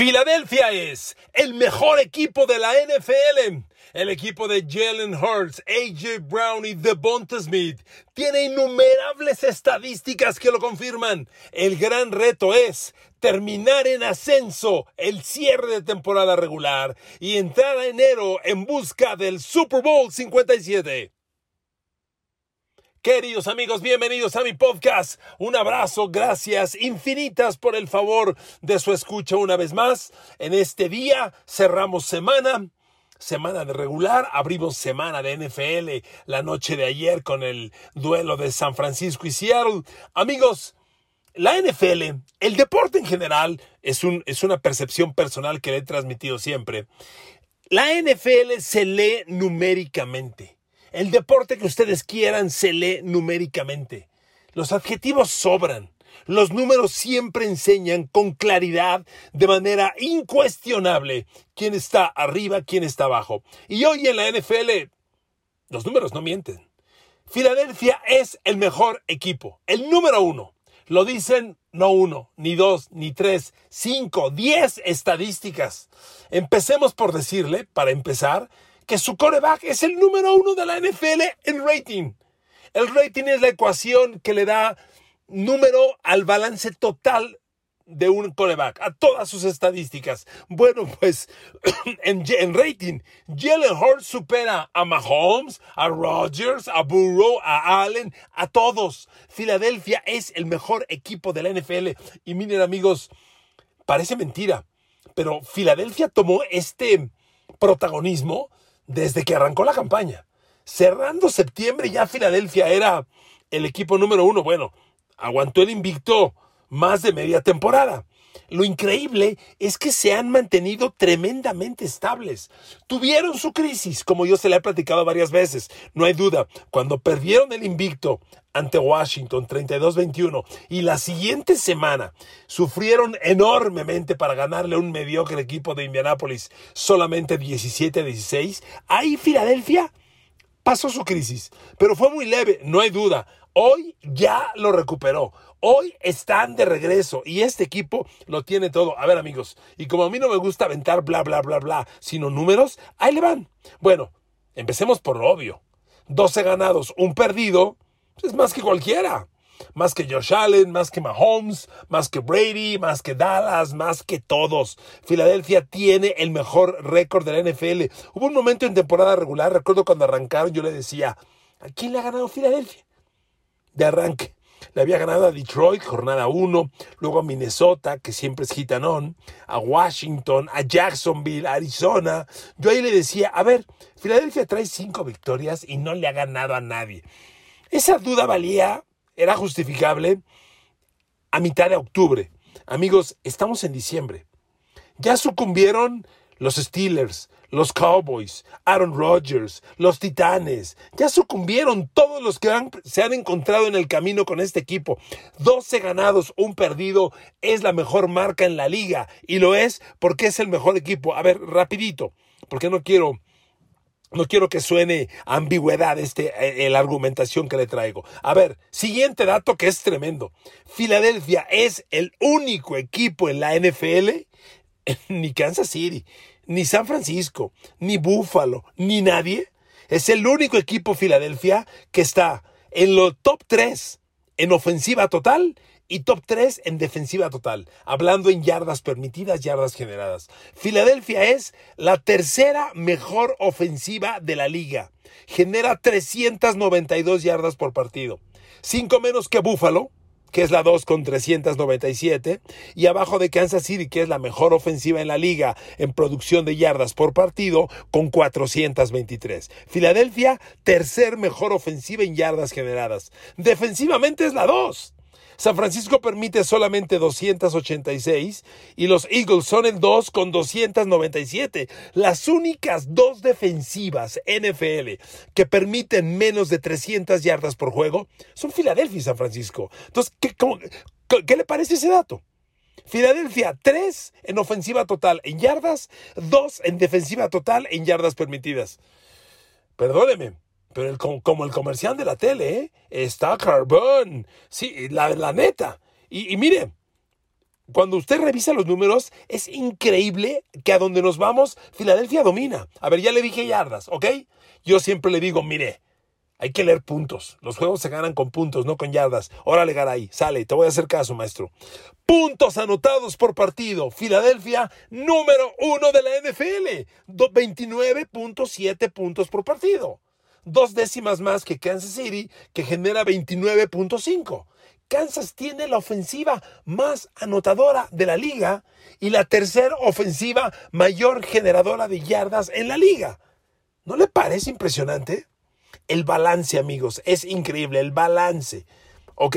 Filadelfia es el mejor equipo de la NFL. El equipo de Jalen Hurts, AJ Brown y Devonta Smith tiene innumerables estadísticas que lo confirman. El gran reto es terminar en ascenso el cierre de temporada regular y entrar a enero en busca del Super Bowl 57. Queridos amigos, bienvenidos a mi podcast. Un abrazo, gracias infinitas por el favor de su escucha una vez más. En este día cerramos semana, semana de regular, abrimos semana de NFL la noche de ayer con el duelo de San Francisco y Seattle. Amigos, la NFL, el deporte en general, es, un, es una percepción personal que le he transmitido siempre. La NFL se lee numéricamente. El deporte que ustedes quieran se lee numéricamente. Los adjetivos sobran. Los números siempre enseñan con claridad, de manera incuestionable, quién está arriba, quién está abajo. Y hoy en la NFL, los números no mienten. Filadelfia es el mejor equipo, el número uno. Lo dicen no uno, ni dos, ni tres, cinco, diez estadísticas. Empecemos por decirle, para empezar, que su coreback es el número uno de la NFL en rating. El rating es la ecuación que le da número al balance total de un coreback, a todas sus estadísticas. Bueno, pues en, rating, Jalen Hurts supera a Mahomes, a Rodgers, a Burrow, a Allen, a todos. Filadelfia es el mejor equipo de la NFL. Y miren amigos, parece mentira, pero Filadelfia tomó este protagonismo desde que arrancó la campaña. Cerrando septiembre ya Filadelfia era el equipo número uno. Bueno, aguantó el invicto más de media temporada. Lo increíble es que se han mantenido tremendamente estables. Tuvieron su crisis, como yo se le he platicado varias veces, no hay duda. Cuando perdieron el invicto ante Washington 32-21 y la siguiente semana sufrieron enormemente para ganarle un mediocre equipo de Indianápolis solamente 17-16, ahí Filadelfia pasó su crisis, pero fue muy leve, no hay duda. Hoy ya lo recuperó. Hoy están de regreso y este equipo lo tiene todo. A ver amigos, y como a mí no me gusta aventar bla, bla, bla, bla, sino números, ahí le van. Bueno, empecemos por lo obvio. 12 ganados, un perdido, es más que cualquiera. Más que Josh Allen, más que Mahomes, más que Brady, más que Dallas, más que todos. Filadelfia tiene el mejor récord de la NFL. Hubo un momento en temporada regular, recuerdo cuando arrancaron, yo le decía, ¿a quién le ha ganado Filadelfia? De arranque. Le había ganado a Detroit, jornada 1, luego a Minnesota, que siempre es gitanón, a Washington, a Jacksonville, Arizona. Yo ahí le decía, a ver, Filadelfia trae cinco victorias y no le ha ganado a nadie. Esa duda valía, era justificable a mitad de octubre. Amigos, estamos en diciembre. Ya sucumbieron los Steelers, los Cowboys, Aaron Rodgers, los Titanes. Ya sucumbieron todos los que se han encontrado en el camino con este equipo. 12 ganados, un perdido. Es la mejor marca en la liga. Y lo es porque es el mejor equipo. A ver, rapidito, porque no quiero... No quiero que suene ambigüedad este, eh, la argumentación que le traigo. A ver, siguiente dato que es tremendo. Filadelfia es el único equipo en la NFL, ni Kansas City, ni San Francisco, ni Buffalo, ni nadie. Es el único equipo Filadelfia que está en los top 3 en ofensiva total y top 3 en defensiva total, hablando en yardas permitidas, yardas generadas. Filadelfia es la tercera mejor ofensiva de la liga. Genera 392 yardas por partido. Cinco menos que Buffalo, que es la 2 con 397, y abajo de Kansas City, que es la mejor ofensiva en la liga en producción de yardas por partido, con 423. Filadelfia, tercer mejor ofensiva en yardas generadas. Defensivamente es la 2. San Francisco permite solamente 286 y los Eagles son el 2 con 297. Las únicas dos defensivas NFL que permiten menos de 300 yardas por juego son Filadelfia y San Francisco. Entonces, ¿qué, ¿qué le parece ese dato? Filadelfia, 3 en ofensiva total en yardas, 2 en defensiva total en yardas permitidas. Perdóneme, pero el, como el comercial de la tele, ¿eh? está Carbón. Sí, la, la neta. Y, y mire, cuando usted revisa los números, es increíble que a donde nos vamos, Filadelfia domina. A ver, ya le dije yardas, ¿ok? Yo siempre le digo, mire, hay que leer puntos. Los juegos se ganan con puntos, no con yardas. Órale, Garay, sale, te voy a hacer caso, maestro. Puntos anotados por partido. Filadelfia, número uno de la NFL. 29.7 puntos por partido. Dos décimas más que Kansas City, que genera 29.5. Kansas tiene la ofensiva más anotadora de la liga y la tercera ofensiva mayor generadora de yardas en la liga. ¿No le parece impresionante? El balance, amigos, es increíble, el balance. Ok,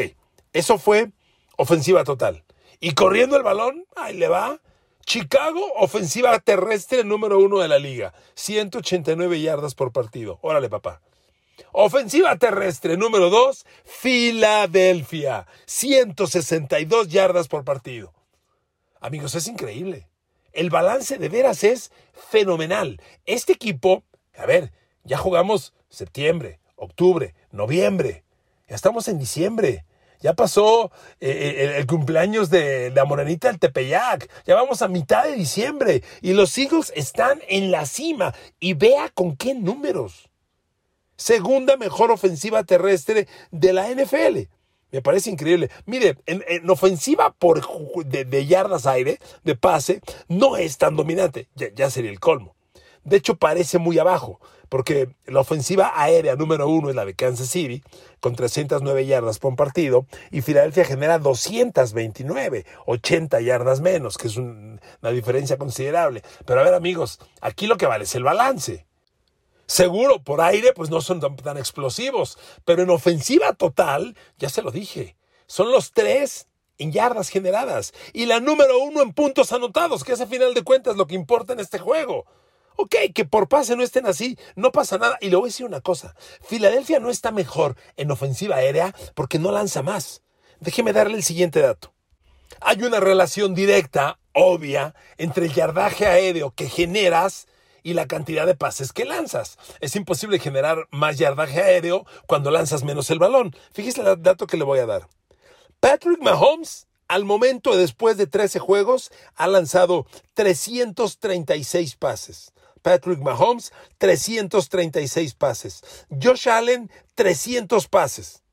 eso fue ofensiva total. Y corriendo el balón, ahí le va. Chicago, ofensiva terrestre número uno de la liga. 189 yardas por partido. Órale, papá. Ofensiva terrestre número 2, Filadelfia. 162 yardas por partido. Amigos, es increíble. El balance de veras es fenomenal. Este equipo, a ver, ya jugamos septiembre, octubre, noviembre. Ya estamos en diciembre. Ya pasó eh, eh, el, cumpleaños de la morenita del Tepeyac. Ya vamos a mitad de diciembre. Y los Eagles están en la cima. Y vea con qué números segunda mejor ofensiva terrestre de la NFL. Me parece increíble. Mire, en, ofensiva por de, yardas aire, de pase, no es tan dominante. Ya, sería el colmo. De hecho, parece muy abajo, porque la ofensiva aérea número uno es la de Kansas City, con 309 yardas por partido, y Filadelfia genera 229, 80 yardas menos, que es una diferencia considerable. Pero a ver, amigos, aquí lo que vale es el balance. Seguro, por aire, pues no son tan, explosivos, pero en ofensiva total, ya se lo dije, son los tres en yardas generadas y la número uno en puntos anotados, que es a final de cuentas lo que importa en este juego. Ok, que por pase no estén así, no pasa nada. Y le voy a decir una cosa, Filadelfia no está mejor en ofensiva aérea porque no lanza más. Déjeme darle el siguiente dato. Hay una relación directa, obvia, entre el yardaje aéreo que generas y la cantidad de pases que lanzas. Es imposible generar más yardaje aéreo cuando lanzas menos el balón. Fíjese el dato que le voy a dar. Patrick Mahomes, al momento después de 13 juegos, ha lanzado 336 pases. Patrick Mahomes, 336 pases. Josh Allen, 300 pases.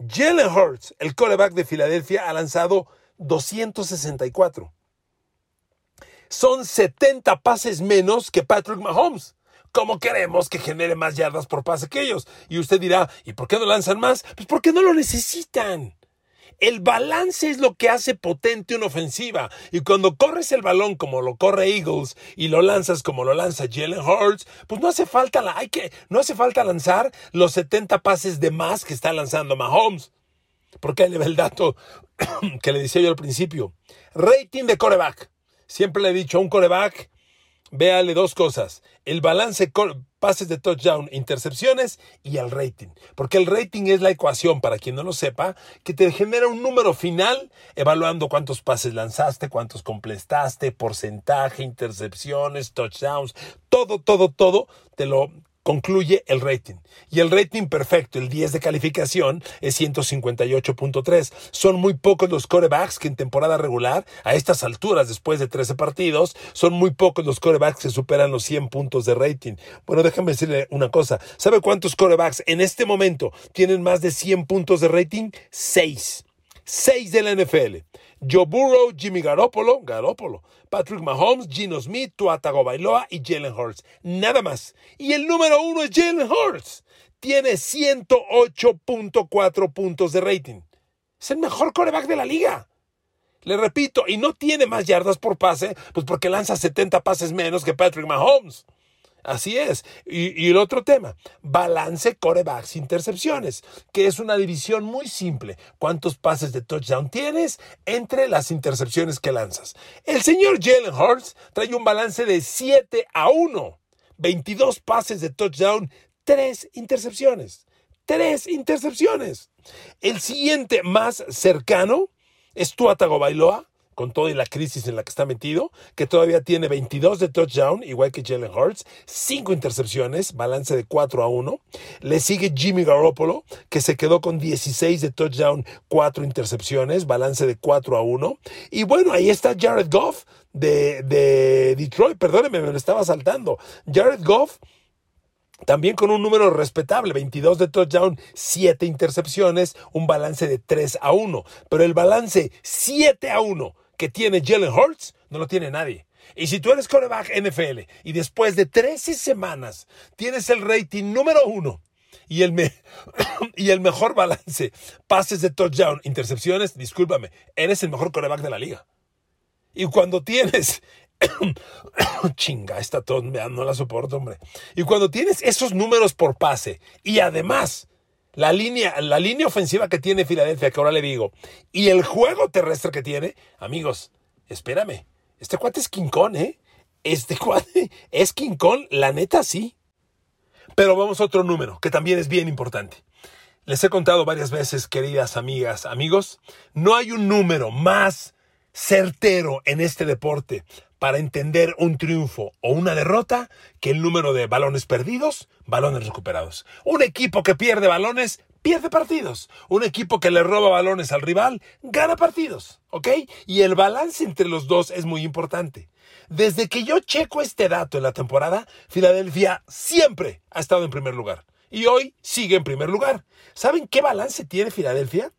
Jalen Hurts, el quarterback de Filadelfia, ha lanzado 264 son 70 pases menos que Patrick Mahomes. ¿Cómo queremos que genere más yardas por pase que ellos? Y usted dirá, ¿y por qué no lanzan más? Pues porque no lo necesitan. El balance es lo que hace potente una ofensiva. Y cuando corres el balón como lo corre Eagles y lo lanzas como lo lanza Jalen Hurts, pues no hace falta, hay que, no hace falta lanzar los 70 pases de más que está lanzando Mahomes. Porque ahí le ve el dato que le decía yo al principio. Rating de coreback. Siempre le he dicho a un coreback, véale dos cosas, el balance pases de touchdown, intercepciones y el rating. Porque el rating es la ecuación, para quien no lo sepa, que te genera un número final evaluando cuántos pases lanzaste, cuántos completaste, porcentaje, intercepciones, touchdowns, todo, todo, todo, te lo concluye el rating. Y el rating perfecto, el 10 de calificación, es 158.3. Son muy pocos los corebacks que en temporada regular, a estas alturas, después de 13 partidos, son muy pocos los corebacks que superan los 100 puntos de rating. Bueno, déjame decirle una cosa. ¿Sabe cuántos corebacks en este momento tienen más de 100 puntos de rating? 6. 6 de la NFL. Joe Burrow, Jimmy Garoppolo, Garoppolo, Patrick Mahomes, Gino Smith, Tua Bailoa y Jalen Hurts. Nada más. Y el número uno es Jalen Hurts. Tiene 108.4 puntos de rating. Es el mejor coreback de la liga. Le repito, y no tiene más yardas por pase, pues porque lanza 70 pases menos que Patrick Mahomes. Así es. Y, el otro tema, balance corebacks intercepciones, que es una división muy simple. ¿Cuántos pases de touchdown tienes entre las intercepciones que lanzas? El señor Jalen Hurts trae un balance de 7 a 1. 22 pases de touchdown, 3 intercepciones. 3 intercepciones. El siguiente más cercano es Tua Bailoa con toda la crisis en la que está metido, que todavía tiene 22 de touchdown, igual que Jalen Hurts, 5 intercepciones, balance de 4 a 1. Le sigue Jimmy Garoppolo, que se quedó con 16 de touchdown, 4 intercepciones, balance de 4 a 1. Y bueno, ahí está Jared Goff de, de Detroit, perdóneme, me lo estaba saltando. Jared Goff también con un número respetable, 22 de touchdown, 7 intercepciones, un balance de 3 a 1. Pero el balance 7 a 1 que tiene Jalen Hurts no lo tiene nadie. Y si tú eres coreback NFL y después de 13 semanas tienes el rating número 1 y el, y el mejor balance, pases de touchdown, intercepciones, discúlpame, eres el mejor coreback de la liga. Y cuando tienes Chinga, esta tos no la soporto, hombre. Y cuando tienes esos números por pase y además la línea, la línea ofensiva que tiene Filadelfia, que ahora le digo, y el juego terrestre que tiene, amigos, espérame, este cuate es King Kong, ¿eh? Este cuate es King Kong, la neta sí. Pero vamos a otro número, que también es bien importante. Les he contado varias veces, queridas amigas, amigos, no hay un número más certero en este deporte para entender un triunfo o una derrota que el número de balones perdidos, balones recuperados. Un equipo que pierde balones, pierde partidos. Un equipo que le roba balones al rival, gana partidos. ¿Ok? Y el balance entre los dos es muy importante. Desde que yo checo este dato en la temporada, Filadelfia siempre ha estado en primer lugar. Y hoy sigue en primer lugar. ¿Saben qué balance tiene Filadelfia?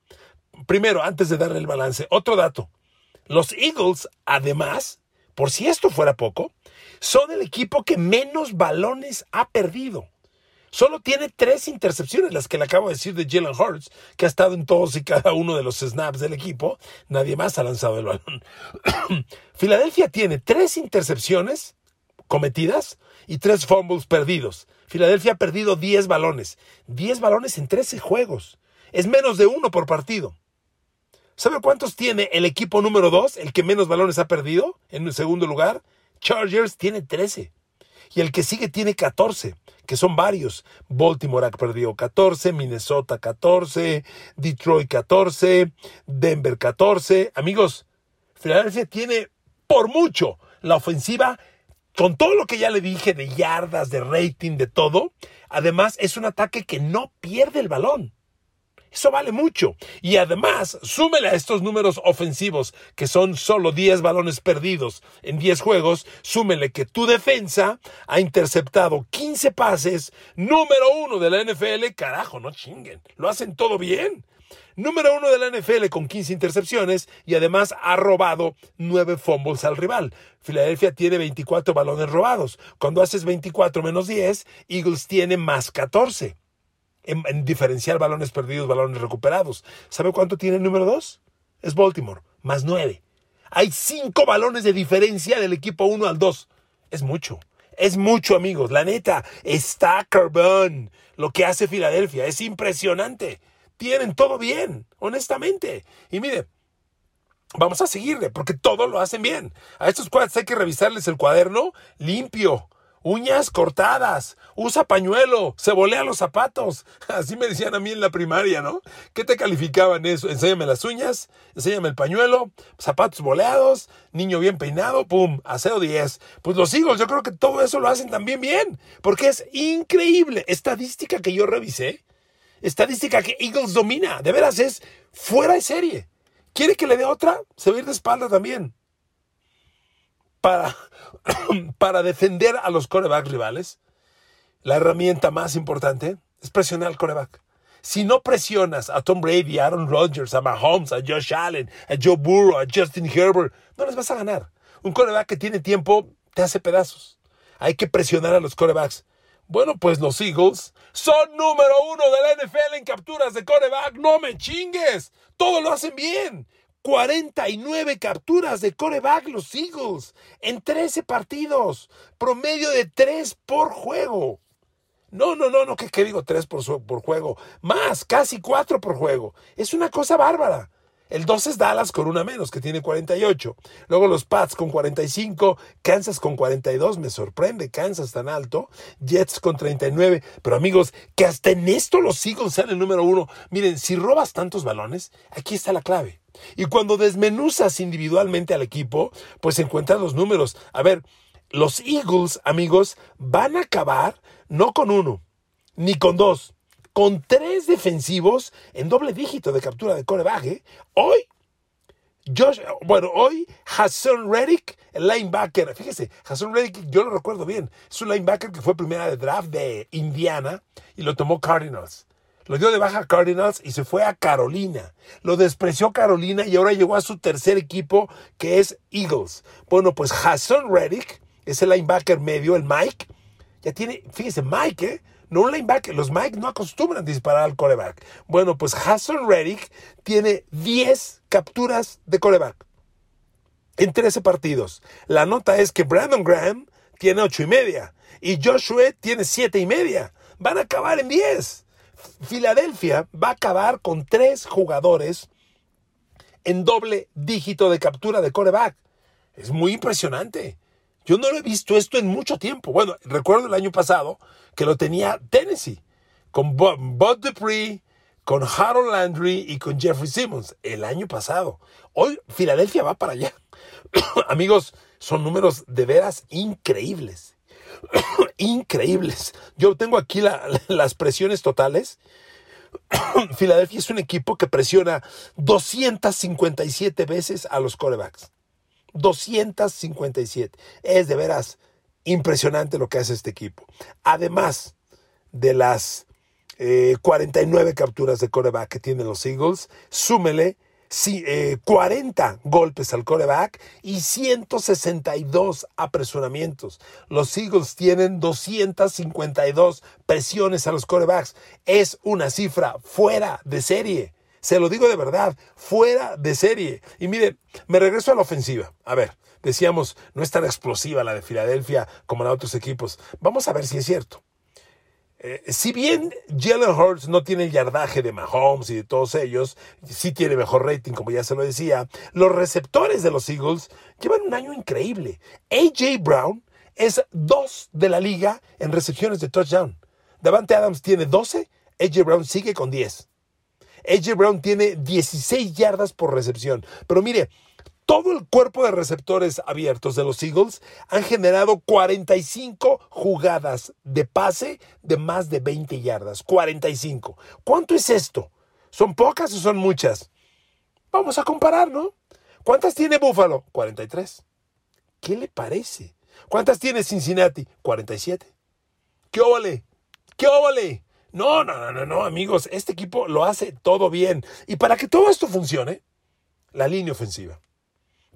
Primero, antes de darle el balance, otro dato. Los Eagles, además, por si esto fuera poco, son el equipo que menos balones ha perdido. Solo tiene tres intercepciones, las que le acabo de decir de Jalen Hurts, que ha estado en todos y cada uno de los snaps del equipo. Nadie más ha lanzado el balón. Filadelfia tiene tres intercepciones cometidas y tres fumbles perdidos. Filadelfia ha perdido 10 balones. 10 balones en 13 juegos. Es menos de uno por partido. ¿Sabe cuántos tiene el equipo número 2, el que menos balones ha perdido en el segundo lugar? Chargers tiene 13. Y el que sigue tiene 14, que son varios. Baltimore ha perdido 14, Minnesota 14, Detroit 14, Denver 14. Amigos, Filadelfia tiene por mucho la ofensiva con todo lo que ya le dije de yardas, de rating, de todo. Además, es un ataque que no pierde el balón. Eso vale mucho. Y además, súmele a estos números ofensivos, que son solo 10 balones perdidos en 10 juegos, súmele que tu defensa ha interceptado 15 pases, número uno de la NFL, carajo, no chinguen, lo hacen todo bien. Número uno de la NFL con 15 intercepciones y además ha robado 9 fumbles al rival. Filadelfia tiene 24 balones robados. Cuando haces 24 menos 10, Eagles tiene más 14 en, diferenciar balones perdidos, balones recuperados. ¿Sabe cuánto tiene el número 2? Es Baltimore, más 9. Hay 5 balones de diferencia del equipo 1 al 2. Es mucho. Es mucho, amigos. La neta, está carbon. Lo que hace Filadelfia es impresionante. Tienen todo bien, honestamente. Y mire, vamos a seguirle, porque todo lo hacen bien. A estos cuads hay que revisarles el cuaderno limpio uñas cortadas, usa pañuelo, se volea los zapatos. Así me decían a mí en la primaria, ¿no? ¿Qué te calificaban eso? Enséñame las uñas, enséñame el pañuelo, zapatos boleados, niño bien peinado, pum, aseo 10. Pues los Eagles, yo creo que todo eso lo hacen también bien, porque es increíble. Estadística que yo revisé, estadística que Eagles domina, de veras es fuera de serie. ¿Quiere que le dé otra? Se va a ir de espalda también. Para, para defender a los corebacks rivales, la herramienta más importante es presionar al coreback. Si no presionas a Tom Brady, a Aaron Rodgers, a Mahomes, a Josh Allen, a Joe Burrow, a Justin Herbert, no les vas a ganar. Un coreback que tiene tiempo te hace pedazos. Hay que presionar a los corebacks. Bueno, pues los Eagles son número uno de la NFL en capturas de coreback. No me chingues. Todo lo hacen bien. 49 capturas de coreback los Eagles en 13 partidos, promedio de 3 por juego. No, no, no, no, ¿qué, digo 3 por, por juego? Más, casi 4 por juego. Es una cosa bárbara. El 2 es Dallas con una menos, que tiene 48. Luego los Pats con 45, Kansas con 42, me sorprende Kansas tan alto, Jets con 39. Pero amigos, que hasta en esto los Eagles sean el número uno. Miren, si robas tantos balones, aquí está la clave Y cuando desmenuzas individualmente al equipo, pues encuentras los números. A ver, los Eagles, amigos, van a acabar no con uno, ni con dos, con tres defensivos en doble dígito de captura de coreback. ¿eh? Hoy, Josh, bueno, hoy Hassan Reddick, el linebacker, fíjese, Hassan Reddick, yo lo recuerdo bien, es un linebacker que fue primera de draft de Indiana y lo tomó Cardinals. Lo dio de baja Cardinals y se fue a Carolina. Lo despreció Carolina y ahora llegó a su tercer equipo que es Eagles. Bueno, pues Hassan Reddick, ese linebacker medio, el Mike, ya tiene, fíjese, Mike, ¿eh? No un linebacker. Los Mike no acostumbran disparar al coreback. Bueno, pues Hassan Reddick tiene 10 capturas de coreback en 13 partidos. La nota es que Brandon Graham tiene 8 y media y Joshua tiene 7 y media. Van a acabar en 10. Filadelfia va a acabar con 3 jugadores en doble dígito de captura de coreback. Es muy impresionante. Yo no lo he visto esto en mucho tiempo. Bueno, recuerdo el año pasado que lo tenía Tennessee, con Bud Dupree, con Harold Landry y con Jeffrey Simmons, el año pasado. Hoy Filadelfia va para allá. Amigos, son números de veras increíbles. increíbles. Yo tengo aquí las presiones totales. Filadelfia es un equipo que presiona 257 veces a los corebacks. 257. Es de veras impresionante lo que hace este equipo. Además de las 49 eh, capturas de coreback que tienen los Eagles, súmele 40 eh, golpes al coreback y 162 apresuramientos. Los Eagles tienen 252 presiones a los corebacks. Es una cifra fuera de serie. Se lo digo de verdad, fuera de serie. Y mire, me regreso a la ofensiva. A ver, decíamos, no es tan explosiva la de Filadelfia como la de otros equipos. Vamos a ver si es cierto. Eh, si bien Jalen Hurts no tiene el yardaje de Mahomes y de todos ellos, sí tiene mejor rating, como ya se lo decía, los receptores de los Eagles llevan un año increíble. AJ Brown es dos de la liga en recepciones de touchdown. Davante Adams tiene 12, AJ Brown sigue con 10. AJ Brown tiene 16 yardas por recepción. Pero mire, todo el cuerpo de receptores abiertos de los Eagles han generado 45 jugadas de pase de más de 20 yardas. 45. ¿Cuánto es esto? ¿Son pocas o son muchas? Vamos a comparar, ¿no? ¿Cuántas tiene Buffalo? 43. ¿Qué le parece? ¿Cuántas tiene Cincinnati? 47. ¿Qué óvale? ¿Qué óvale? No, no, no, no, amigos, este equipo lo hace todo bien. Y para que todo esto funcione, la línea ofensiva.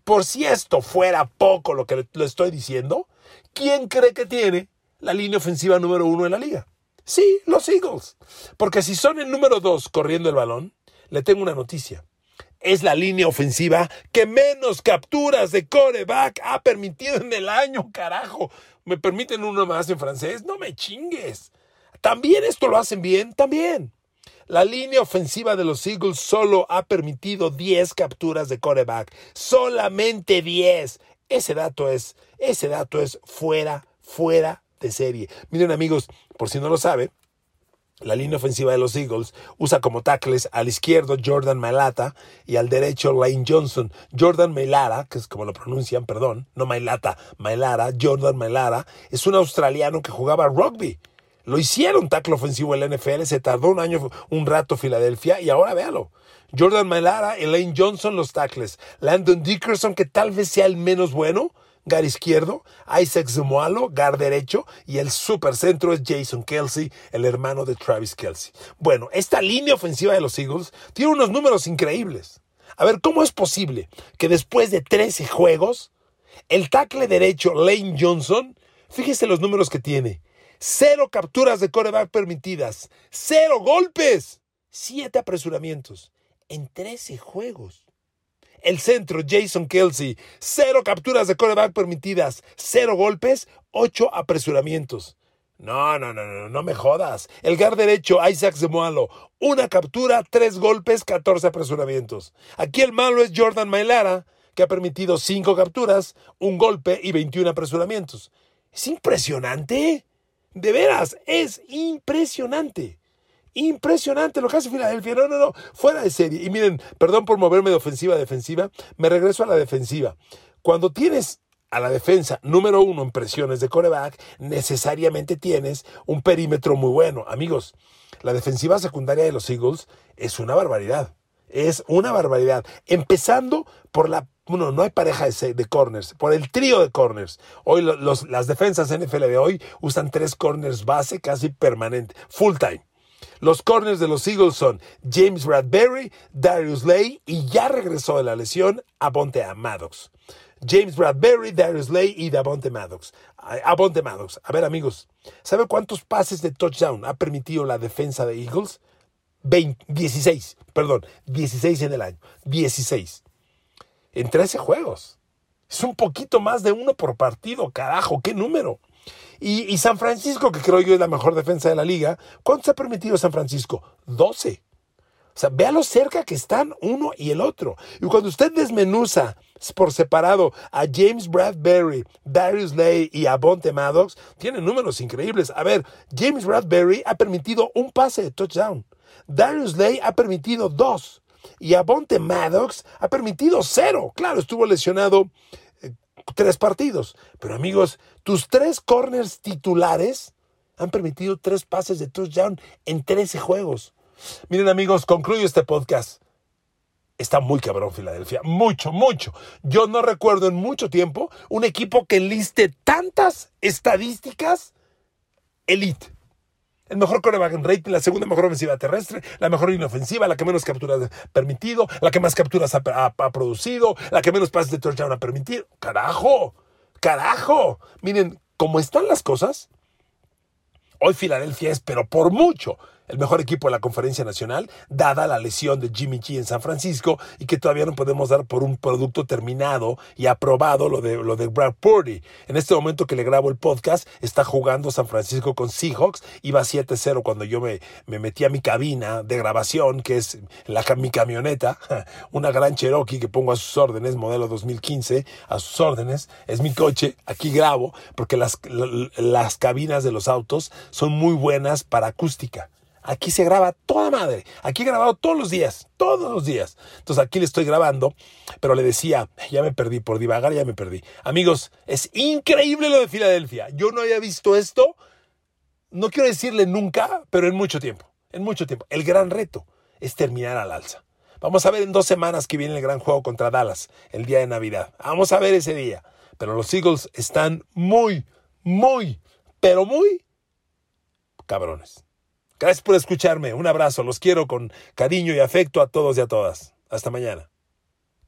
Por si esto fuera poco lo que le estoy diciendo, ¿quién cree que tiene la línea ofensiva número uno en la liga? Sí, los Eagles. Porque si son el número dos corriendo el balón, le tengo una noticia. Es la línea ofensiva que menos capturas de coreback ha permitido en el año, carajo. ¿Me permiten uno más en francés? No me chingues. También esto lo hacen bien, también. La línea ofensiva de los Eagles solo ha permitido 10 capturas de coreback. Solamente 10. Ese dato es, ese dato es fuera, fuera de serie. Miren amigos, por si no lo sabe, la línea ofensiva de los Eagles usa como tackles al izquierdo Jordan Mailata y al derecho Lane Johnson. Jordan Mailata, que es como lo pronuncian, perdón, no Mailata, Mailara, Jordan Mailara, es un australiano que jugaba rugby lo hicieron tackle ofensivo en la NFL, se tardó un año, un rato Filadelfia y ahora véalo. Jordan Malara, Elaine Johnson los tackles, Landon Dickerson que tal vez sea el menos bueno, gar izquierdo, Isaac Zemualo, gar derecho, y el supercentro es Jason Kelsey, el hermano de Travis Kelsey. Bueno, esta línea ofensiva de los Eagles tiene unos números increíbles. A ver, ¿cómo es posible que después de 13 juegos, el tackle derecho Lane Johnson, fíjese los números que tiene, Cero capturas de coreback permitidas. Cero golpes. Siete apresuramientos en 13 juegos. El centro, Jason Kelsey. Cero capturas de coreback permitidas. Cero golpes. Ocho apresuramientos. No, no, no, no, no me jodas. El guard derecho, Isaac Zemualo. Una captura, tres golpes, 14 apresuramientos. Aquí el malo es Jordan Mailara, que ha permitido cinco capturas, un golpe y 21 apresuramientos. Es impresionante. De veras, es impresionante. Impresionante lo que hace Filadelfia. No, no, no. Fuera de serie. Y miren, perdón por moverme de ofensiva a defensiva. Me regreso a la defensiva. Cuando tienes a la defensa número uno en presiones de coreback, necesariamente tienes un perímetro muy bueno. Amigos, la defensiva secundaria de los Eagles es una barbaridad. Es una barbaridad. Empezando por la bueno, no hay pareja de, corners, por el trío de corners. Hoy las defensas NFL de hoy usan tres corners base casi permanente, full time. Los corners de los Eagles son James Bradbury, Darius Lay y ya regresó de la lesión Abonte Maddox. James Bradbury, Darius Lay y Davonte Maddox. Abonte Maddox. A ver, amigos, ¿sabe cuántos pases de touchdown ha permitido la defensa de Eagles? 16, perdón, 16 en el año. 16 en 13 juegos. Es un poquito más de uno por partido, carajo, qué número. Y, San Francisco, que creo yo es la mejor defensa de la liga, ¿cuántos ha permitido San Francisco? 12. O sea, vea lo cerca que están uno y el otro. Y cuando usted desmenuza por separado a James Bradbury, Darius Lay y a Bonte Maddox, tiene números increíbles. A ver, James Bradbury ha permitido un pase de touchdown. Darius Lay ha permitido dos. Y Abonte Maddox ha permitido cero. Claro, estuvo lesionado eh, tres partidos. Pero amigos, tus tres corners titulares han permitido tres pases de touchdown en 13 juegos. Miren amigos, concluyo este podcast. Está muy cabrón Filadelfia, mucho, mucho. Yo no recuerdo en mucho tiempo un equipo que liste tantas estadísticas elite el mejor coreback en rating, la segunda mejor ofensiva terrestre, la mejor inofensiva, la que menos capturas ha permitido, la que más capturas ha, producido, la que menos pases de touchdown ha permitido. ¡Carajo! ¡Carajo! Miren, cómo están las cosas, hoy Filadelfia es, pero por mucho, el mejor equipo de la conferencia nacional, dada la lesión de Jimmy G en San Francisco y que todavía no podemos dar por un producto terminado y aprobado lo de, lo de Brad Purdy. En este momento que le grabo el podcast, está jugando San Francisco con Seahawks, iba 7-0 cuando yo me, me metí a mi cabina de grabación, que es la, mi camioneta, una gran Cherokee que pongo a sus órdenes, modelo 2015, a sus órdenes, es mi coche, aquí grabo, porque las, las cabinas de los autos son muy buenas para acústica. Aquí se graba toda madre. Aquí he grabado todos los días, todos los días. Entonces aquí le estoy grabando, pero le decía, ya me perdí, por divagar ya me perdí. Amigos, es increíble lo de Filadelfia. Yo no había visto esto, no quiero decirle nunca, pero en mucho tiempo, en mucho tiempo. El gran reto es terminar al alza. Vamos a ver en dos semanas que viene el gran juego contra Dallas, el día de Navidad. Vamos a ver ese día. Pero los Eagles están muy, muy, pero muy cabrones. Gracias por escucharme. Un abrazo. Los quiero con cariño y afecto a todos y a todas. Hasta mañana.